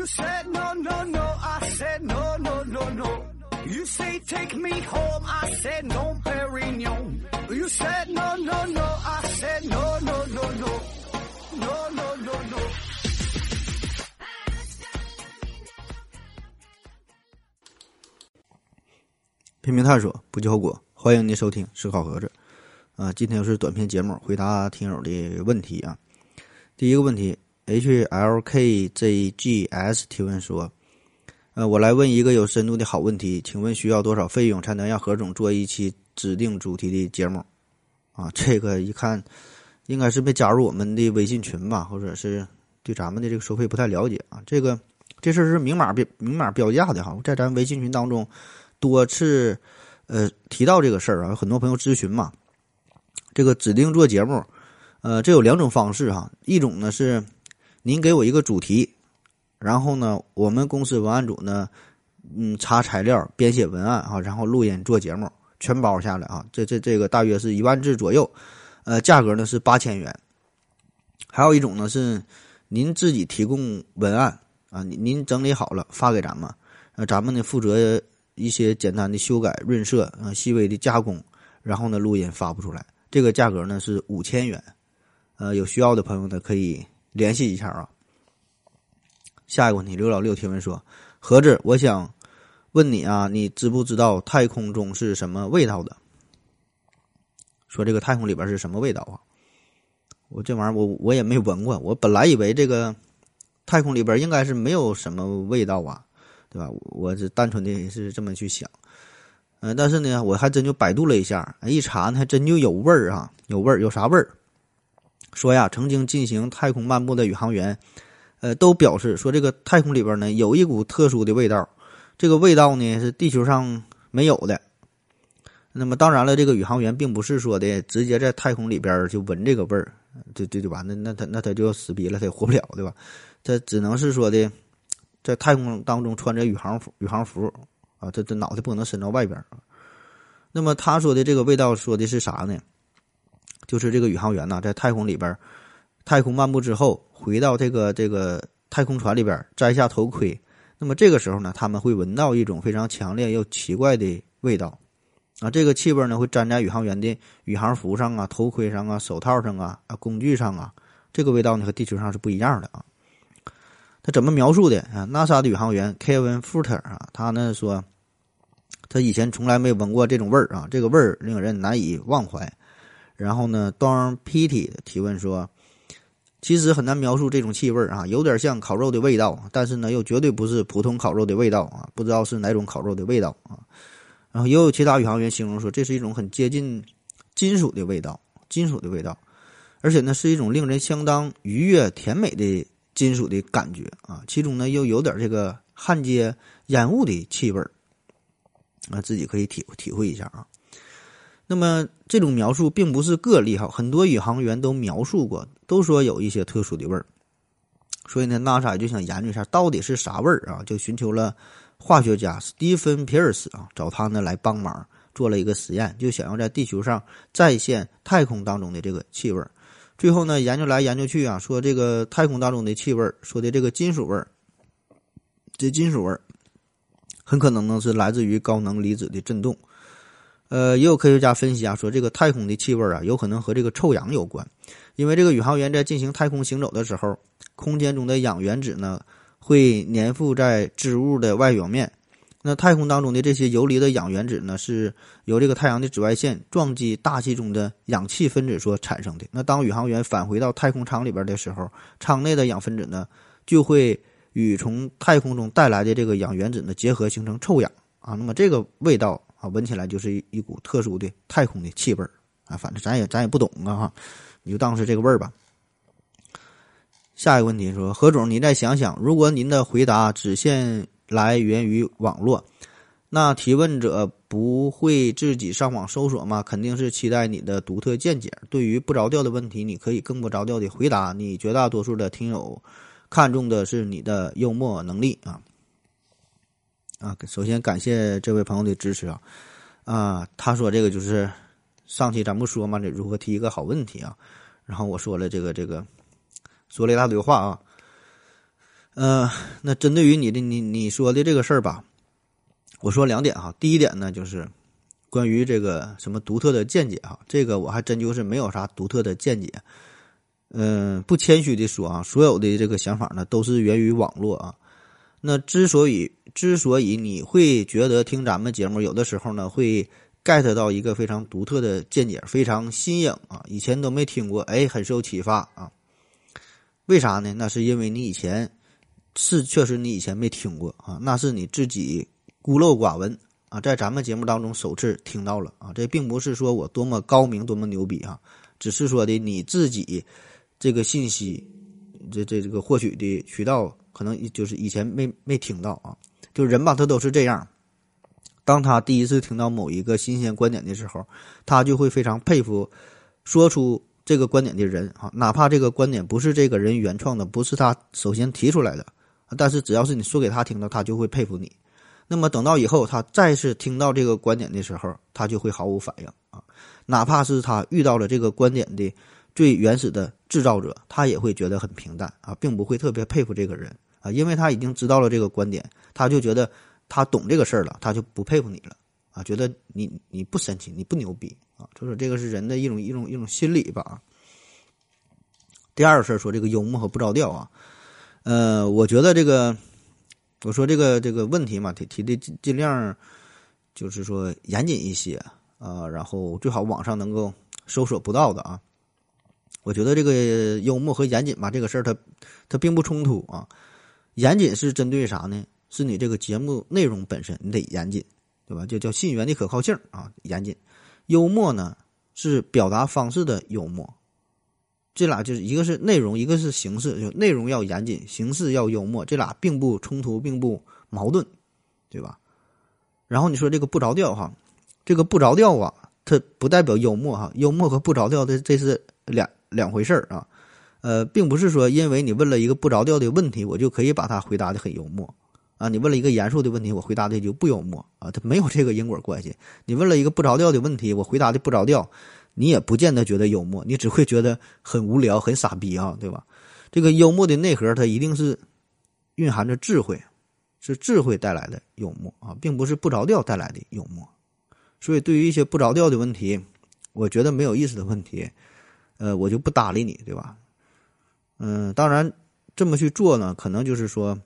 You said no, no, no. I said no, no, no, no. You say take me home. I said no, Perignon. You said no, no, no. I said no, no, no, no. No, no, no, no. 拼命探索，不计后果。欢迎您收听《思考盒子》啊，今天又是短篇节目，回答听友的问题啊。第一个问题，HLKZGS 提问说：呃，我来问一个有深度的好问题，请问需要多少费用才能让何总做一期指定主题的节目？啊，这个一看应该是没加入我们的微信群吧，或者是对咱们的这个收费不太了解啊。这个这事儿是明码标明码标价的哈，在咱微信群当中。多次，呃，提到这个事儿啊，有很多朋友咨询嘛。这个指定做节目，呃，这有两种方式哈。一种呢是，您给我一个主题，然后呢，我们公司文案组呢，嗯，查材料、编写文案啊，然后录音做节目，全包下来啊。这这这个大约是一万字左右，呃，价格呢是八千元。还有一种呢是，您自己提供文案啊，您您整理好了发给咱们，呃，咱们呢负责。一些简单的修改、润色啊，细微的加工，然后呢，录音发布出来。这个价格呢是五千元，呃，有需要的朋友呢可以联系一下啊。下一个问题，刘老六提问说：“盒子，我想问你啊，你知不知道太空中是什么味道的？说这个太空里边是什么味道啊？我这玩意儿我我也没闻过，我本来以为这个太空里边应该是没有什么味道啊。”对吧？我是单纯的是这么去想，嗯，但是呢，我还真就百度了一下，一查呢，还真就有味儿啊，有味儿，有啥味儿？说呀，曾经进行太空漫步的宇航员，呃，都表示说，这个太空里边呢，有一股特殊的味道，这个味道呢是地球上没有的。那么当然了，这个宇航员并不是说的直接在太空里边就闻这个味儿，对对对吧？那那他那他就死逼了，他也活不了，对吧？他只能是说的。在太空当中穿着宇航服，宇航服啊，这这脑袋不能伸到外边。那么他说的这个味道说的是啥呢？就是这个宇航员呢，在太空里边，太空漫步之后，回到这个这个太空船里边，摘下头盔。那么这个时候呢，他们会闻到一种非常强烈又奇怪的味道啊。这个气味呢，会粘在宇航员的宇航服上啊、头盔上啊、手套上啊、啊工具上啊。这个味道呢，和地球上是不一样的啊。他怎么描述的啊？NASA 的宇航员 Kevin Futter 啊，他呢说，他以前从来没闻过这种味儿啊，这个味儿令人难以忘怀。然后呢，Don Petty 提问说，其实很难描述这种气味啊，有点像烤肉的味道，但是呢，又绝对不是普通烤肉的味道啊，不知道是哪种烤肉的味道啊。然后也有其他宇航员形容说，这是一种很接近金属的味道，金属的味道，而且呢，是一种令人相当愉悦、甜美的。金属的感觉啊，其中呢又有点这个焊接烟雾的气味，啊，自己可以体体会一下啊。那么这种描述并不是个例哈，很多宇航员都描述过，都说有一些特殊的味儿。所以呢，NASA 就想研究一下到底是啥味儿啊，就寻求了化学家斯蒂芬·皮尔斯啊，找他呢来帮忙做了一个实验，就想要在地球上再现太空当中的这个气味。最后呢，研究来研究去啊，说这个太空当中的气味说的这个金属味儿，这金属味儿很可能呢是来自于高能离子的震动。呃，也有科学家分析啊，说这个太空的气味啊，有可能和这个臭氧有关，因为这个宇航员在进行太空行走的时候，空间中的氧原子呢会粘附在织物的外表面。那太空当中的这些游离的氧原子呢，是由这个太阳的紫外线撞击大气中的氧气分子所产生的。那当宇航员返回到太空舱里边的时候，舱内的氧分子呢，就会与从太空中带来的这个氧原子呢结合，形成臭氧啊。那么这个味道啊，闻起来就是一股特殊的太空的气味啊。反正咱也咱也不懂啊哈，你就当是这个味儿吧。下一个问题说，何总，你再想想，如果您的回答只限。来源于网络，那提问者不会自己上网搜索吗？肯定是期待你的独特见解。对于不着调的问题，你可以更不着调的回答。你绝大多数的听友看重的是你的幽默能力啊！啊，首先感谢这位朋友的支持啊！啊，他说这个就是上期咱不说嘛，这如何提一个好问题啊？然后我说了这个这个，说了一大堆话啊。呃，那针对于你的你你说的这个事儿吧，我说两点哈。第一点呢，就是关于这个什么独特的见解啊，这个我还真就是没有啥独特的见解。嗯，不谦虚的说啊，所有的这个想法呢，都是源于网络啊。那之所以之所以你会觉得听咱们节目有的时候呢，会 get 到一个非常独特的见解，非常新颖啊，以前都没听过，哎，很受启发啊。为啥呢？那是因为你以前是确实你以前没听过啊，那是你自己孤陋寡闻啊，在咱们节目当中首次听到了啊。这并不是说我多么高明、多么牛逼啊，只是说的你自己。这个信息，这这这个获取的渠道，可能就是以前没没听到啊。就人吧，他都是这样。当他第一次听到某一个新鲜观点的时候，他就会非常佩服说出这个观点的人啊，哪怕这个观点不是这个人原创的，不是他首先提出来的，但是只要是你说给他听的，他就会佩服你。那么等到以后他再次听到这个观点的时候，他就会毫无反应啊，哪怕是他遇到了这个观点的。最原始的制造者，他也会觉得很平淡啊，并不会特别佩服这个人啊，因为他已经知道了这个观点，他就觉得他懂这个事儿了，他就不佩服你了啊，觉得你你不神奇，你不牛逼啊，就是这个是人的一种一种一种心理吧。第二个事儿说这个幽默和不着调啊，呃，我觉得这个我说这个这个问题嘛，提提的尽尽量就是说严谨一些啊，然后最好网上能够搜索不到的啊。我觉得这个幽默和严谨吧，这个事儿它它并不冲突啊。严谨是针对啥呢？是你这个节目内容本身，你得严谨，对吧？就叫信源的可靠性啊，严谨。幽默呢是表达方式的幽默，这俩就是一个是内容，一个是形式，就内容要严谨，形式要幽默，这俩并不冲突，并不矛盾，对吧？然后你说这个不着调哈，这个不着调啊，它不代表幽默哈，幽默和不着调的这是两。两回事儿啊，呃，并不是说因为你问了一个不着调的问题，我就可以把它回答的很幽默啊。你问了一个严肃的问题，我回答的就不幽默啊。它没有这个因果关系。你问了一个不着调的问题，我回答的不着调，你也不见得觉得幽默，你只会觉得很无聊、很傻逼啊，对吧？这个幽默的内核，它一定是蕴含着智慧，是智慧带来的幽默啊，并不是不着调带来的幽默。所以，对于一些不着调的问题，我觉得没有意思的问题。呃，我就不搭理你，对吧？嗯，当然这么去做呢，可能就是说，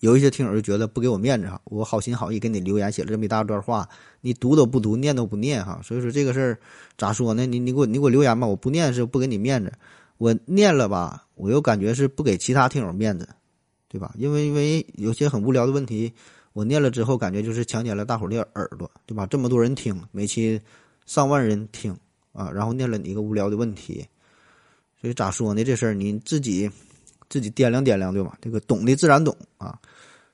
有一些听友就觉得不给我面子哈。我好心好意给你留言，写了这么一大段话，你读都不读，念都不念哈。所以说这个事儿咋说呢？你你给我你给我留言吧，我不念是不给你面子，我念了吧，我又感觉是不给其他听友面子，对吧？因为因为有些很无聊的问题，我念了之后，感觉就是强奸了大伙儿的耳朵，对吧？这么多人听，每期上万人听。啊，然后念了你一个无聊的问题，所以咋说呢？这事儿你自己自己掂量掂量，对吧？这个懂的自然懂啊。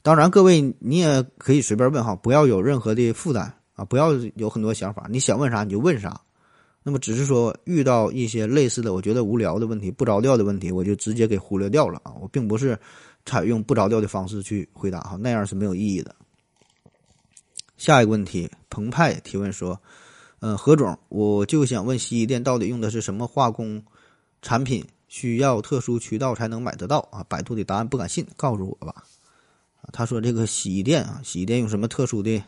当然，各位你也可以随便问哈，不要有任何的负担啊，不要有很多想法，你想问啥你就问啥。那么只是说遇到一些类似的，我觉得无聊的问题、不着调的问题，我就直接给忽略掉了啊。我并不是采用不着调的方式去回答哈，那样是没有意义的。下一个问题，澎湃提问说。嗯，何总，我就想问，洗衣店到底用的是什么化工产品？需要特殊渠道才能买得到啊？百度的答案不敢信，告诉我吧。他说这个洗衣店啊，洗衣店用什么特殊的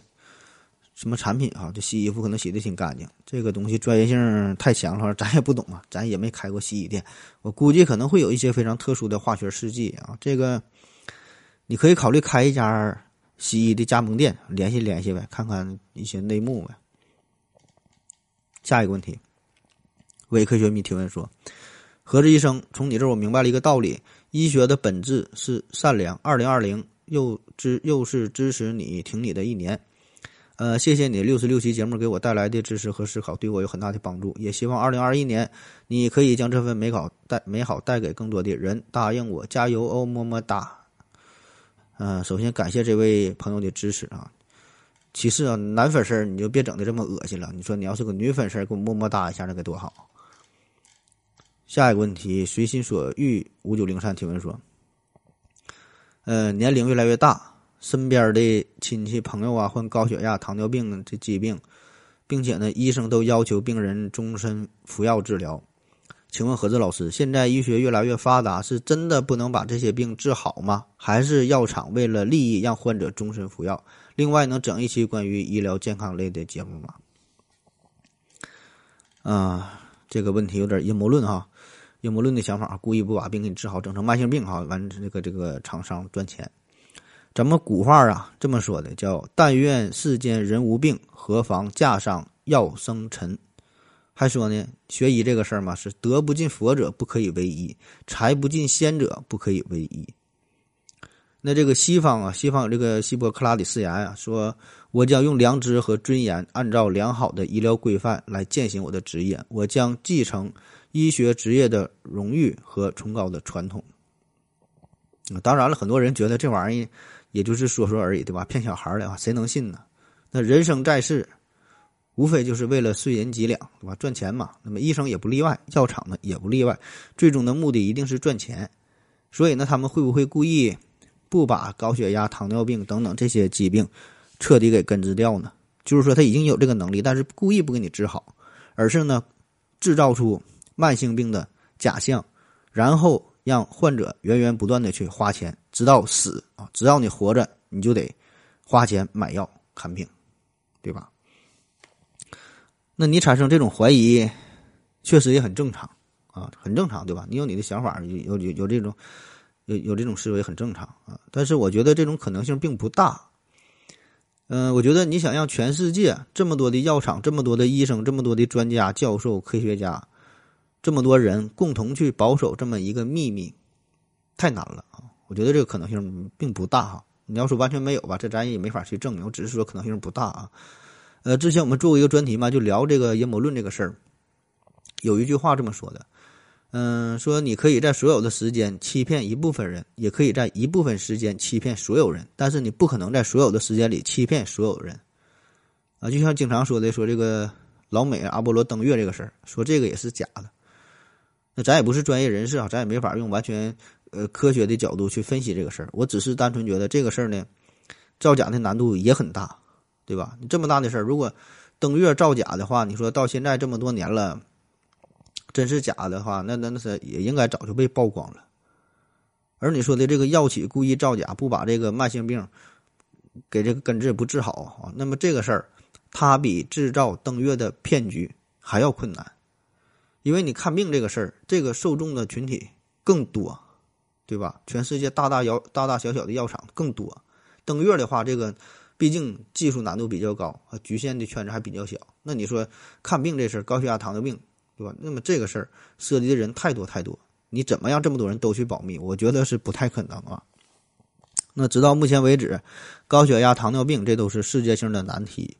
什么产品啊？这洗衣服可能洗的挺干净。这个东西专业性太强了，咱也不懂啊，咱也没开过洗衣店。我估计可能会有一些非常特殊的化学试剂啊。这个你可以考虑开一家洗衣的加盟店，联系联系呗，看看一些内幕呗。下一个问题，伪科学迷提问说：“何志医生，从你这儿我明白了一个道理，医学的本质是善良。二零二零又支又是支持你挺你的一年，呃，谢谢你六十六期节目给我带来的知识和思考，对我有很大的帮助。也希望二零二一年你可以将这份美好带美好带给更多的人。答应我，加油哦，么么哒。嗯，首先感谢这位朋友的支持啊。”其次啊，男粉丝你就别整的这么恶心了。你说你要是个女粉丝给我么么哒一下，那该多好。下一个问题，随心所欲五九零三提问说：，呃，年龄越来越大，身边的亲戚朋友啊患高血压、糖尿病这疾病，并且呢，医生都要求病人终身服药治疗。请问何志老师，现在医学越来越发达，是真的不能把这些病治好吗？还是药厂为了利益让患者终身服药？另外，能整一期关于医疗健康类的节目吗？啊，这个问题有点阴谋论哈，阴谋论的想法，故意不把病给你治好，整成慢性病哈，完这个这个厂商赚钱。咱们古话啊这么说的，叫“但愿世间人无病，何妨架上药生尘”。还说呢，学医这个事儿嘛，是德不进佛者不可以为医，财不进仙者不可以为医。那这个西方啊，西方有这个希波克拉底誓言啊，说我将用良知和尊严，按照良好的医疗规范来践行我的职业，我将继承医学职业的荣誉和崇高的传统。当然了，很多人觉得这玩意儿。也就是说说而已，对吧？骗小孩的话，谁能信呢？那人生在世，无非就是为了碎银几两，对吧？赚钱嘛。那么医生也不例外，药厂呢也不例外，最终的目的一定是赚钱。所以呢，他们会不会故意不把高血压、糖尿病等等这些疾病彻底给根治掉呢？就是说他已经有这个能力，但是故意不给你治好，而是呢制造出慢性病的假象，然后。让患者源源不断的去花钱，直到死啊！只要你活着，你就得花钱买药看病，对吧？那你产生这种怀疑，确实也很正常啊，很正常，对吧？你有你的想法，有有有这种有有这种思维很正常啊。但是我觉得这种可能性并不大。嗯，我觉得你想让全世界这么多的药厂、这么多的医生、这么多的专家、教授、科学家。这么多人共同去保守这么一个秘密，太难了啊！我觉得这个可能性并不大哈。你要说完全没有吧，这咱也没法去证明。我只是说可能性不大啊。呃，之前我们做过一个专题嘛，就聊这个阴谋论这个事儿。有一句话这么说的，嗯，说你可以在所有的时间欺骗一部分人，也可以在一部分时间欺骗所有人，但是你不可能在所有的时间里欺骗所有人。啊，就像经常说的，说这个老美阿波罗登月这个事儿，说这个也是假的。那咱也不是专业人士啊，咱也没法用完全呃科学的角度去分析这个事儿。我只是单纯觉得这个事儿呢，造假的难度也很大，对吧？你这么大的事儿，如果登月造假的话，你说到现在这么多年了，真是假的话，那那那是也应该早就被曝光了。而你说的这个药企故意造假，不把这个慢性病给这个根治不治好啊，那么这个事儿，它比制造登月的骗局还要困难。因为你看病这个事儿，这个受众的群体更多，对吧？全世界大大药大大小小的药厂更多。登月的话，这个毕竟技术难度比较高，啊局限的圈子还比较小。那你说看病这事儿，高血压、糖尿病，对吧？那么这个事儿涉及的人太多太多，你怎么让这么多人都去保密？我觉得是不太可能啊。那直到目前为止，高血压、糖尿病这都是世界性的难题。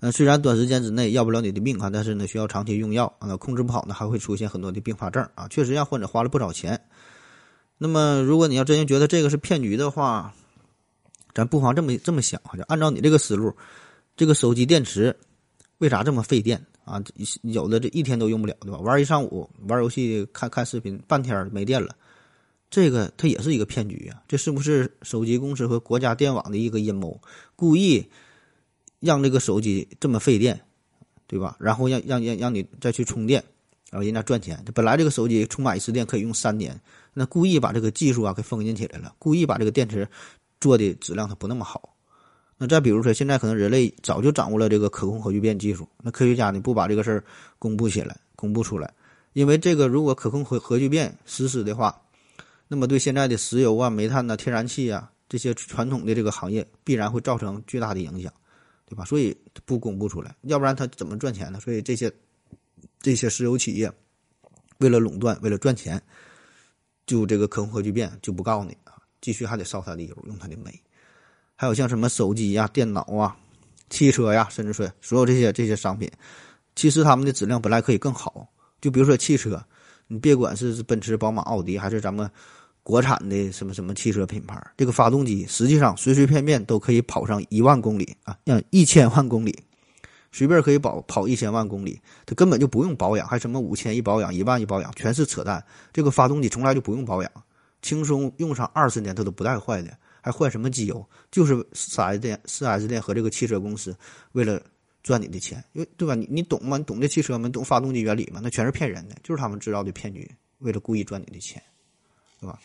呃，虽然短时间之内要不了你的命啊，但是呢，需要长期用药啊，控制不好呢，还会出现很多的并发症啊，确实让患者花了不少钱。那么，如果你要真心觉得这个是骗局的话，咱不妨这么这么想啊，就按照你这个思路，这个手机电池为啥这么费电啊？有的这一天都用不了，对吧？玩一上午，玩游戏、看看视频，半天没电了，这个它也是一个骗局啊！这是不是手机公司和国家电网的一个阴谋，故意？让这个手机这么费电，对吧？然后让让让让你再去充电，然后人家赚钱。本来这个手机充满一次电可以用三年，那故意把这个技术啊给封禁起来了，故意把这个电池做的质量它不那么好。那再比如说，现在可能人类早就掌握了这个可控核聚变技术，那科学家呢不把这个事儿公布起来、公布出来，因为这个如果可控核核聚变实施的话，那么对现在的石油啊、煤炭呐、天然气啊这些传统的这个行业必然会造成巨大的影响。对吧？所以不公布出来，要不然他怎么赚钱呢？所以这些这些石油企业为了垄断，为了赚钱，就这个可控核聚变就不告诉你啊，继续还得烧他的油，用他的煤。还有像什么手机呀、电脑啊、汽车呀，甚至说所有这些这些商品，其实他们的质量本来可以更好。就比如说汽车，你别管是奔驰、宝马、奥迪，还是咱们。国产的什么什么汽车品牌，这个发动机实际上随随便便都可以跑上一万公里啊，让一千万公里，随便可以跑跑一千万公里，它根本就不用保养，还什么五千一保养，一万一保养，全是扯淡。这个发动机从来就不用保养，轻松用上二十年它都不带坏的，还换什么机油？就是四 S 店、四 S 店和这个汽车公司为了赚你的钱，因为对吧？你你懂吗？你懂这汽车吗？你懂发动机原理吗？那全是骗人的，就是他们制造的骗局，为了故意赚你的钱，对吧？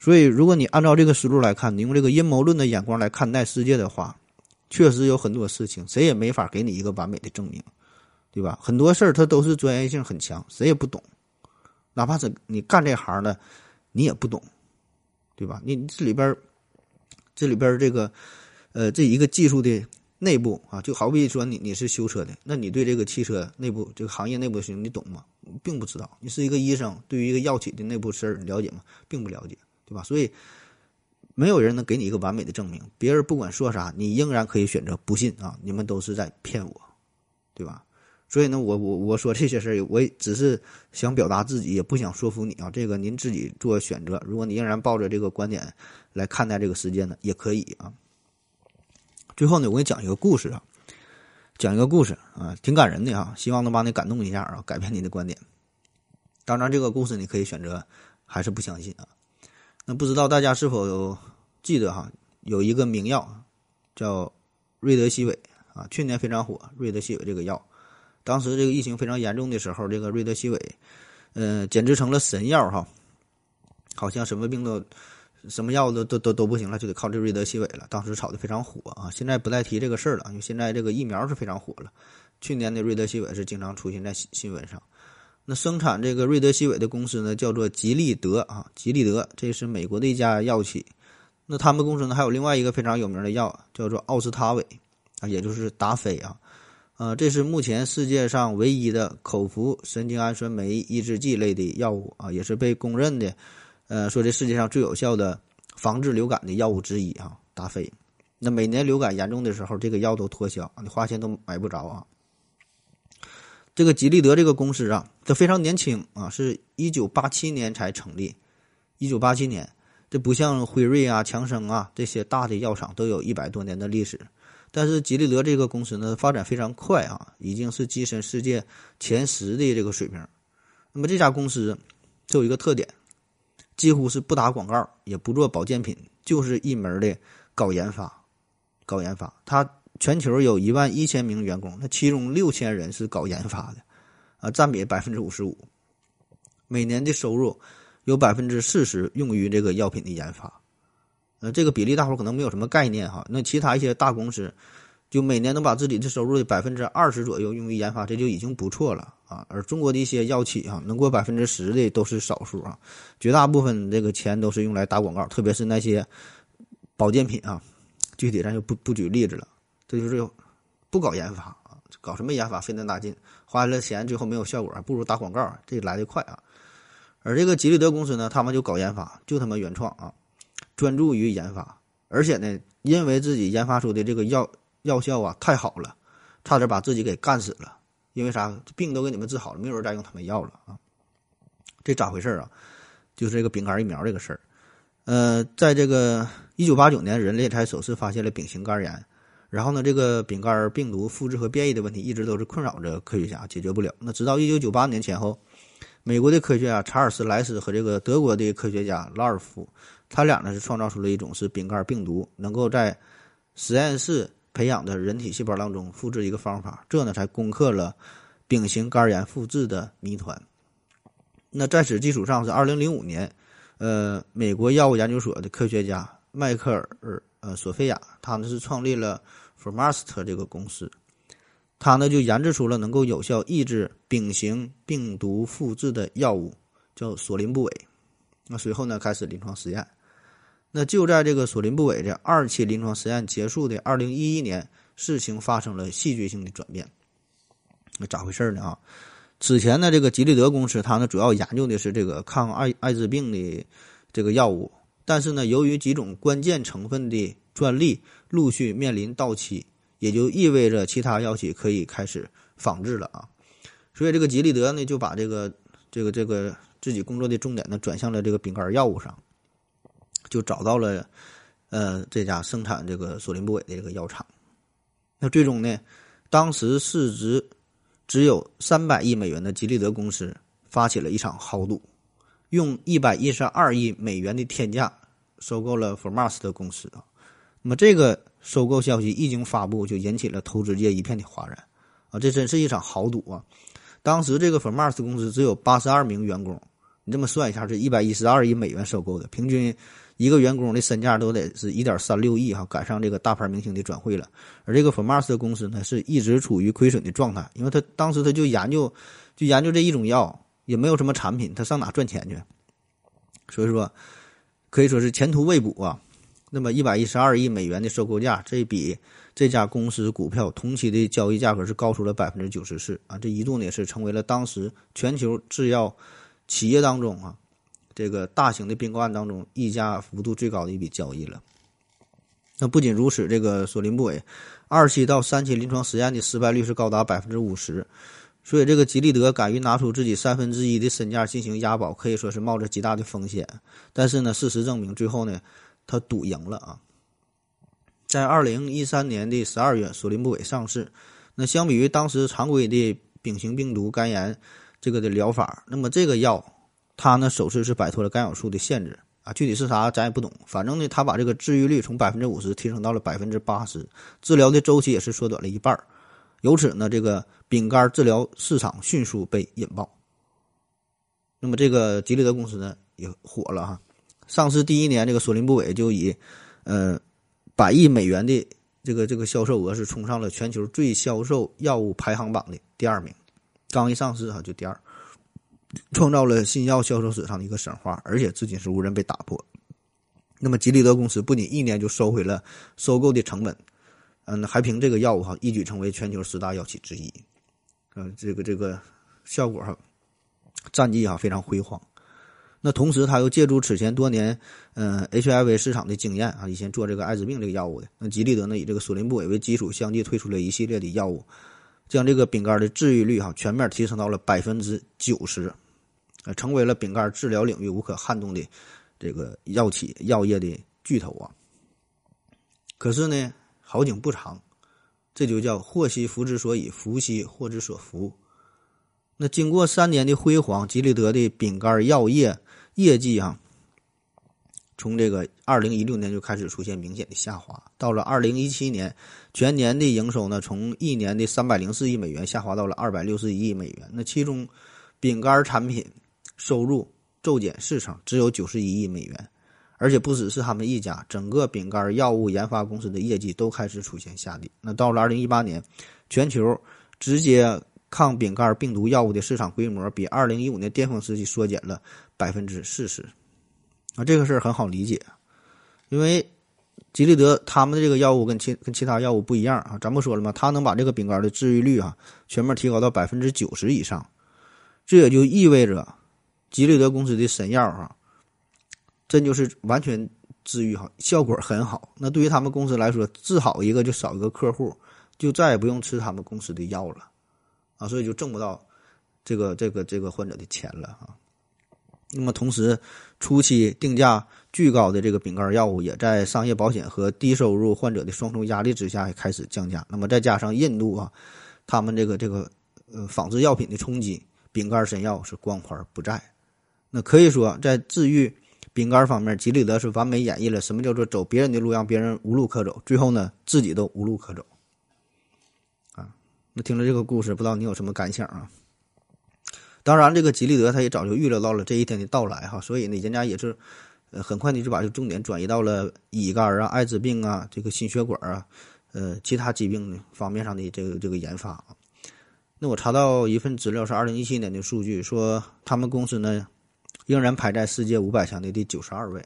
所以，如果你按照这个思路来看，你用这个阴谋论的眼光来看待世界的话，确实有很多事情谁也没法给你一个完美的证明，对吧？很多事儿它都是专业性很强，谁也不懂，哪怕是你干这行的，你也不懂，对吧？你这里边这里边这个，呃，这一个技术的内部啊，就好比说你你是修车的，那你对这个汽车内部这个行业内部的事情你懂吗？并不知道。你是一个医生，对于一个药企的内部事儿了解吗？并不了解。对吧？所以没有人能给你一个完美的证明。别人不管说啥，你仍然可以选择不信啊！你们都是在骗我，对吧？所以呢，我我我说这些事儿，我只是想表达自己，也不想说服你啊。这个您自己做选择。如果你仍然抱着这个观点来看待这个时间呢，也可以啊。最后呢，我给你讲一个故事啊，讲一个故事啊，挺感人的啊，希望能把你感动一下啊，改变你的观点。当然，这个故事你可以选择还是不相信啊。那不知道大家是否有记得哈？有一个名药叫瑞德西韦啊，去年非常火。瑞德西韦这个药，当时这个疫情非常严重的时候，这个瑞德西韦，呃，简直成了神药哈。好像什么病都、什么药都都都都不行了，就得靠这瑞德西韦了。当时炒的非常火啊。现在不再提这个事儿了，因为现在这个疫苗是非常火了。去年的瑞德西韦是经常出现在新新闻上。那生产这个瑞德西韦的公司呢，叫做吉利德啊，吉利德，这是美国的一家药企。那他们公司呢，还有另外一个非常有名的药，叫做奥司他韦啊，也就是达菲啊，呃，这是目前世界上唯一的口服神经氨酸酶抑制剂类的药物啊，也是被公认的，呃，说这世界上最有效的防治流感的药物之一啊，达菲。那每年流感严重的时候，这个药都脱销，你花钱都买不着啊。这个吉利德这个公司啊，它非常年轻啊，是一九八七年才成立。一九八七年，这不像辉瑞啊、强生啊这些大的药厂都有一百多年的历史。但是吉利德这个公司呢，发展非常快啊，已经是跻身世界前十的这个水平。那么这家公司就有一个特点，几乎是不打广告，也不做保健品，就是一门的搞研发，搞研发。它。全球有一万一千名员工，那其中六千人是搞研发的，啊，占比百分之五十五。每年的收入有百分之四十用于这个药品的研发，呃，这个比例大伙可能没有什么概念哈。那其他一些大公司，就每年能把自己的收入的百分之二十左右用于研发，这就已经不错了啊。而中国的一些药企啊，能过百分之十的都是少数啊，绝大部分这个钱都是用来打广告，特别是那些保健品啊，具体咱就不不举例子了。这就是不搞研发啊，搞什么研发费那大劲，花了钱最后没有效果，还不如打广告，这来的快啊。而这个吉利德公司呢，他们就搞研发，就他妈原创啊，专注于研发，而且呢，因为自己研发出的这个药药效啊太好了，差点把自己给干死了。因为啥？病都给你们治好了，没有人再用他们药了啊。这咋回事啊？就是这个丙肝疫苗这个事儿。呃，在这个一九八九年，人类才首次发现了丙型肝炎。然后呢，这个丙肝病毒复制和变异的问题一直都是困扰着科学家，解决不了。那直到一九九八年前后，美国的科学家查尔斯莱斯和这个德国的科学家劳尔夫，他俩呢是创造出了一种是丙肝病毒能够在实验室培养的人体细胞当中复制一个方法，这呢才攻克了丙型肝炎复制的谜团。那在此基础上，是二零零五年，呃，美国药物研究所的科学家迈克尔。呃，索菲亚，他呢是创立了 f o r m a s t 这个公司，他呢就研制出了能够有效抑制丙型病毒复制的药物，叫索林布韦。那随后呢开始临床实验。那就在这个索林布韦的二期临床实验结束的二零一一年，事情发生了戏剧性的转变。那咋回事呢？啊，此前呢这个吉利德公司，它呢主要研究的是这个抗艾艾滋病的这个药物。但是呢，由于几种关键成分的专利陆续面临到期，也就意味着其他药企可以开始仿制了啊。所以这个吉利德呢，就把这个这个这个自己工作的重点呢，转向了这个丙肝药物上，就找到了呃这家生产这个索林布韦的这个药厂。那最终呢，当时市值只有三百亿美元的吉利德公司发起了一场豪赌。用一百一十二亿美元的天价收购了 f o r m a s 的公司啊，那么这个收购消息一经发布，就引起了投资界一片的哗然啊！这真是一场豪赌啊！当时这个 Formas 公司只有八十二名员工，你这么算一下，是一百一十二亿美元收购的，平均一个员工的身价都得是一点三六亿哈，赶上这个大牌明星的转会了。而这个 Formas 公司呢，是一直处于亏损的状态，因为他当时他就研究就研究这一种药，也没有什么产品，他上哪赚钱去？所以说，可以说是前途未卜啊。那么一百一十二亿美元的收购价，这比这家公司股票同期的交易价格是高出了百分之九十四啊！这一度呢是成为了当时全球制药企业当中啊这个大型的并购案当中溢价幅度最高的一笔交易了。那不仅如此，这个索林布韦二期到三期临床实验的失败率是高达百分之五十，所以这个吉利德敢于拿出自己三分之一的身价进行押宝，可以说是冒着极大的风险。但是呢，事实证明最后呢。他赌赢了啊！在二零一三年的十二月，索林布韦上市。那相比于当时常规的丙型病毒肝炎这个的疗法，那么这个药它呢首次是摆脱了干扰素的限制啊。具体是啥咱也不懂，反正呢，它把这个治愈率从百分之五十提升到了百分之八十，治疗的周期也是缩短了一半由此呢，这个丙肝治疗市场迅速被引爆。那么这个吉利德公司呢也火了哈。上市第一年，这个索林布韦就以，呃，百亿美元的这个这个销售额是冲上了全球最销售药物排行榜的第二名。刚一上市哈就第二，创造了新药销售史上的一个神话，而且至今是无人被打破。那么吉利德公司不仅一年就收回了收购的成本，嗯，还凭这个药物哈一举成为全球十大药企之一，嗯，这个这个效果哈，战绩哈非常辉煌。那同时，他又借助此前多年，嗯，HIV 市场的经验啊，以前做这个艾滋病这个药物的。那吉利德呢，以这个索林布韦为基础，相继推出了一系列的药物，将这个丙肝的治愈率哈全面提升到了百分之九十，呃，成为了丙肝治疗领域无可撼动的这个药企药业的巨头啊。可是呢，好景不长，这就叫祸兮福之所以，福兮祸之所伏。那经过三年的辉煌，吉利德的丙肝药业。业绩啊，从这个二零一六年就开始出现明显的下滑，到了二零一七年，全年的营收呢，从一年的三百零四亿美元下滑到了二百六十一亿美元。那其中，饼干产品收入骤减四成，只有九十一亿美元。而且不只是他们一家，整个饼干药物研发公司的业绩都开始出现下跌。那到了二零一八年，全球直接抗丙肝病毒药物的市场规模比二零一五年巅峰时期缩减了百分之四十，啊，这个事儿很好理解，因为吉利德他们的这个药物跟其跟其他药物不一样啊，咱不说了吗？他能把这个丙肝的治愈率啊全面提高到百分之九十以上，这也就意味着吉利德公司的神药啊，真就是完全治愈好，效果很好。那对于他们公司来说，治好一个就少一个客户，就再也不用吃他们公司的药了。啊，所以就挣不到这个这个这个患者的钱了啊。那么同时，初期定价巨高的这个丙肝药物，也在商业保险和低收入患者的双重压力之下，开始降价。那么再加上印度啊，他们这个这个呃仿制药品的冲击，丙肝神药是光环不在。那可以说，在治愈丙肝方面，吉利德是完美演绎了什么叫做走别人的路，让别人无路可走，最后呢，自己都无路可走。啊那听了这个故事，不知道你有什么感想啊？当然，这个吉利德他也早就预料到了这一天的到来哈，所以呢，人家也是，呃，很快的就把这个重点转移到了乙肝啊、艾滋病啊、这个心血管啊、呃，其他疾病方面上的这个这个研发啊。那我查到一份资料是二零一七年的数据，说他们公司呢仍然排在世界五百强的第九十二位。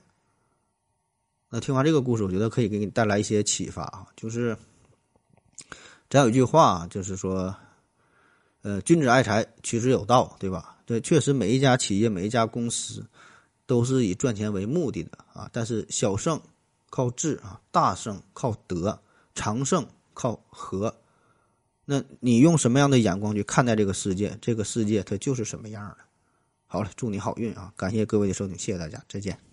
那听完这个故事，我觉得可以给你带来一些启发啊，就是。咱有一句话，就是说，呃，君子爱财，取之有道，对吧？对，确实每一家企业、每一家公司都是以赚钱为目的的啊。但是小胜靠智啊，大胜靠德，长胜靠和。那你用什么样的眼光去看待这个世界？这个世界它就是什么样的？好了，祝你好运啊！感谢各位的收听，谢谢大家，再见。